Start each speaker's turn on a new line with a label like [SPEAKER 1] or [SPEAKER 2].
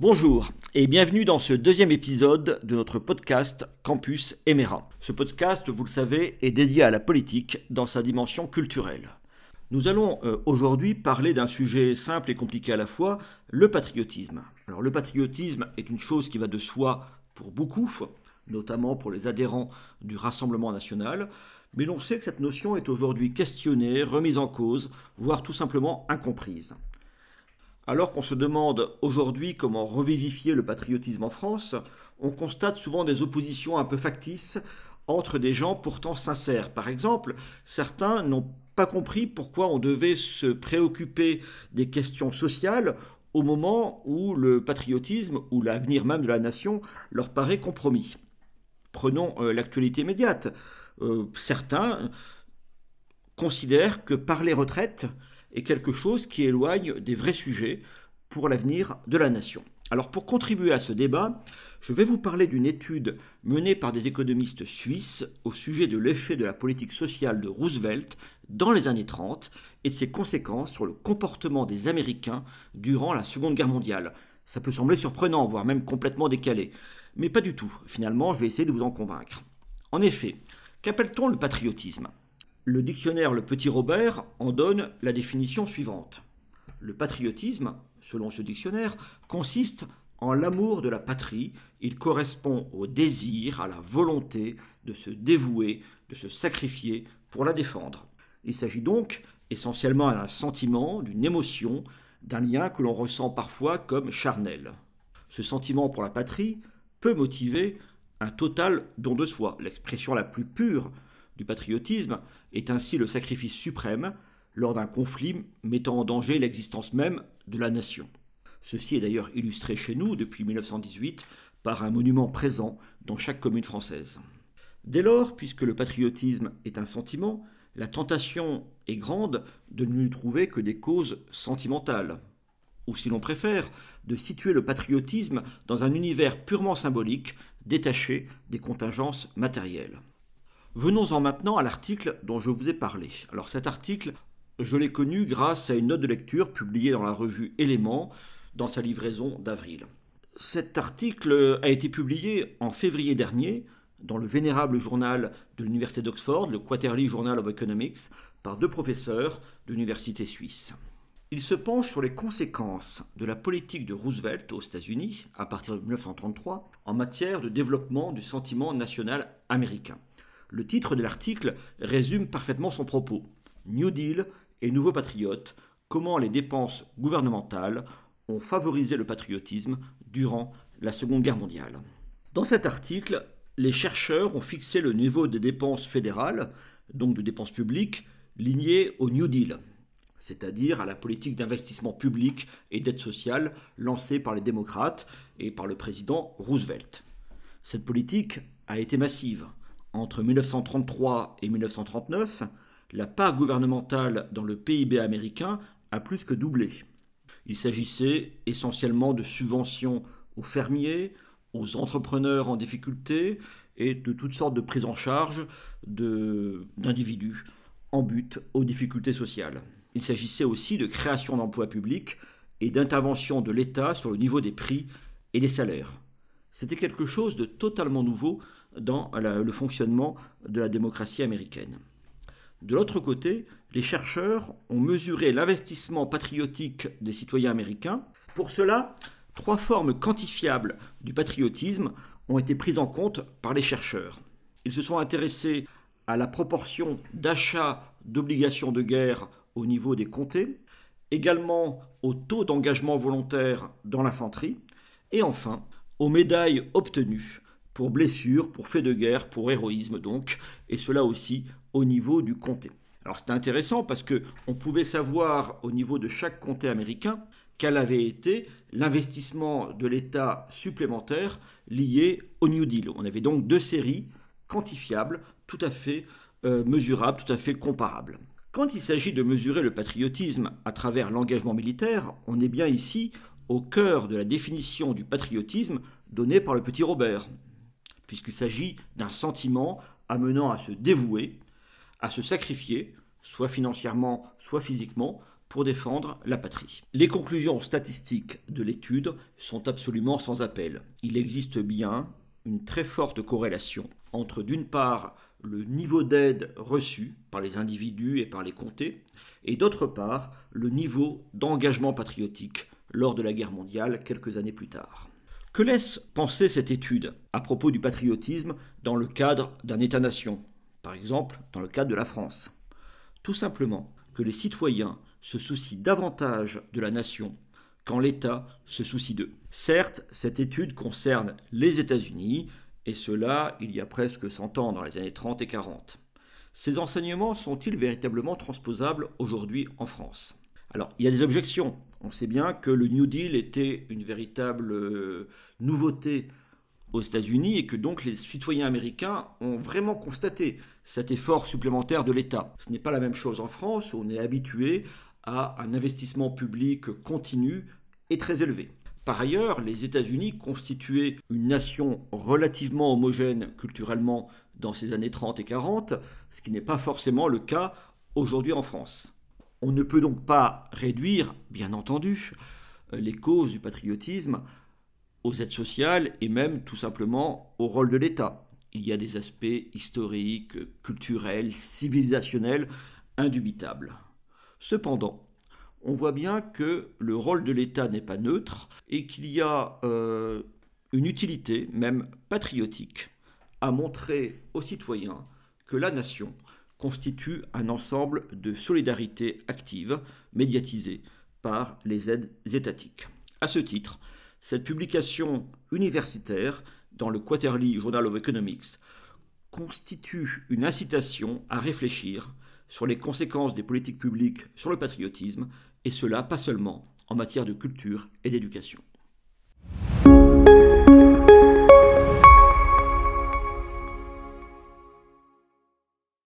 [SPEAKER 1] Bonjour et bienvenue dans ce deuxième épisode de notre podcast Campus Emera. Ce podcast, vous le savez, est dédié à la politique dans sa dimension culturelle. Nous allons euh, aujourd'hui parler d'un sujet simple et compliqué à la fois, le patriotisme. Alors le patriotisme est une chose qui va de soi pour beaucoup, notamment pour les adhérents du Rassemblement national, mais l'on sait que cette notion est aujourd'hui questionnée, remise en cause, voire tout simplement incomprise. Alors qu'on se demande aujourd'hui comment revivifier le patriotisme en France, on constate souvent des oppositions un peu factices entre des gens pourtant sincères. Par exemple, certains n'ont pas compris pourquoi on devait se préoccuper des questions sociales au moment où le patriotisme ou l'avenir même de la nation leur paraît compromis. Prenons euh, l'actualité immédiate. Euh, certains considèrent que parler retraite, est quelque chose qui éloigne des vrais sujets pour l'avenir de la nation. Alors pour contribuer à ce débat, je vais vous parler d'une étude menée par des économistes suisses au sujet de l'effet de la politique sociale de Roosevelt dans les années 30 et de ses conséquences sur le comportement des Américains durant la Seconde Guerre mondiale. Ça peut sembler surprenant, voire même complètement décalé, mais pas du tout. Finalement, je vais essayer de vous en convaincre. En effet, qu'appelle-t-on le patriotisme? Le dictionnaire Le Petit Robert en donne la définition suivante. Le patriotisme, selon ce dictionnaire, consiste en l'amour de la patrie, il correspond au désir, à la volonté de se dévouer, de se sacrifier pour la défendre. Il s'agit donc essentiellement d'un sentiment, d'une émotion, d'un lien que l'on ressent parfois comme charnel. Ce sentiment pour la patrie peut motiver un total don de soi, l'expression la plus pure du patriotisme est ainsi le sacrifice suprême lors d'un conflit mettant en danger l'existence même de la nation. Ceci est d'ailleurs illustré chez nous depuis 1918 par un monument présent dans chaque commune française. Dès lors, puisque le patriotisme est un sentiment, la tentation est grande de ne lui trouver que des causes sentimentales, ou si l'on préfère, de situer le patriotisme dans un univers purement symbolique, détaché des contingences matérielles. Venons-en maintenant à l'article dont je vous ai parlé. Alors cet article, je l'ai connu grâce à une note de lecture publiée dans la revue Éléments dans sa livraison d'avril. Cet article a été publié en février dernier dans le vénérable journal de l'Université d'Oxford, le Quarterly Journal of Economics, par deux professeurs d'université suisse. Il se penche sur les conséquences de la politique de Roosevelt aux États-Unis, à partir de 1933, en matière de développement du sentiment national américain. Le titre de l'article résume parfaitement son propos. New Deal et Nouveau Patriote, comment les dépenses gouvernementales ont favorisé le patriotisme durant la Seconde Guerre mondiale. Dans cet article, les chercheurs ont fixé le niveau des dépenses fédérales, donc de dépenses publiques, liées au New Deal, c'est-à-dire à la politique d'investissement public et d'aide sociale lancée par les démocrates et par le président Roosevelt. Cette politique a été massive. Entre 1933 et 1939, la part gouvernementale dans le PIB américain a plus que doublé. Il s'agissait essentiellement de subventions aux fermiers, aux entrepreneurs en difficulté et de toutes sortes de prises en charge d'individus en but aux difficultés sociales. Il s'agissait aussi de création d'emplois publics et d'intervention de l'État sur le niveau des prix et des salaires. C'était quelque chose de totalement nouveau dans le fonctionnement de la démocratie américaine. De l'autre côté, les chercheurs ont mesuré l'investissement patriotique des citoyens américains. Pour cela, trois formes quantifiables du patriotisme ont été prises en compte par les chercheurs. Ils se sont intéressés à la proportion d'achat d'obligations de guerre au niveau des comtés, également au taux d'engagement volontaire dans l'infanterie, et enfin aux médailles obtenues pour blessures, pour faits de guerre, pour héroïsme donc, et cela aussi au niveau du comté. Alors c'était intéressant parce que on pouvait savoir au niveau de chaque comté américain quel avait été l'investissement de l'État supplémentaire lié au New Deal. On avait donc deux séries quantifiables, tout à fait euh, mesurables, tout à fait comparables. Quand il s'agit de mesurer le patriotisme à travers l'engagement militaire, on est bien ici au cœur de la définition du patriotisme donnée par le petit Robert puisqu'il s'agit d'un sentiment amenant à se dévouer, à se sacrifier, soit financièrement, soit physiquement, pour défendre la patrie. Les conclusions statistiques de l'étude sont absolument sans appel. Il existe bien une très forte corrélation entre d'une part le niveau d'aide reçu par les individus et par les comtés, et d'autre part le niveau d'engagement patriotique lors de la guerre mondiale quelques années plus tard. Que laisse penser cette étude à propos du patriotisme dans le cadre d'un État-nation, par exemple dans le cadre de la France? Tout simplement que les citoyens se soucient davantage de la nation quand l'État se soucie d'eux. Certes, cette étude concerne les États-Unis, et cela il y a presque 100 ans, dans les années 30 et 40. Ces enseignements sont-ils véritablement transposables aujourd'hui en France? Alors, il y a des objections. On sait bien que le New Deal était une véritable euh, nouveauté aux États-Unis et que donc les citoyens américains ont vraiment constaté cet effort supplémentaire de l'État. Ce n'est pas la même chose en France on est habitué à un investissement public continu et très élevé. Par ailleurs, les États-Unis constituaient une nation relativement homogène culturellement dans ces années 30 et 40, ce qui n'est pas forcément le cas aujourd'hui en France. On ne peut donc pas réduire, bien entendu, les causes du patriotisme aux aides sociales et même tout simplement au rôle de l'État. Il y a des aspects historiques, culturels, civilisationnels indubitables. Cependant, on voit bien que le rôle de l'État n'est pas neutre et qu'il y a euh, une utilité, même patriotique, à montrer aux citoyens que la nation constitue un ensemble de solidarité active, médiatisée par les aides étatiques. À ce titre, cette publication universitaire dans le Quarterly Journal of Economics constitue une incitation à réfléchir sur les conséquences des politiques publiques sur le patriotisme, et cela pas seulement en matière de culture et d'éducation.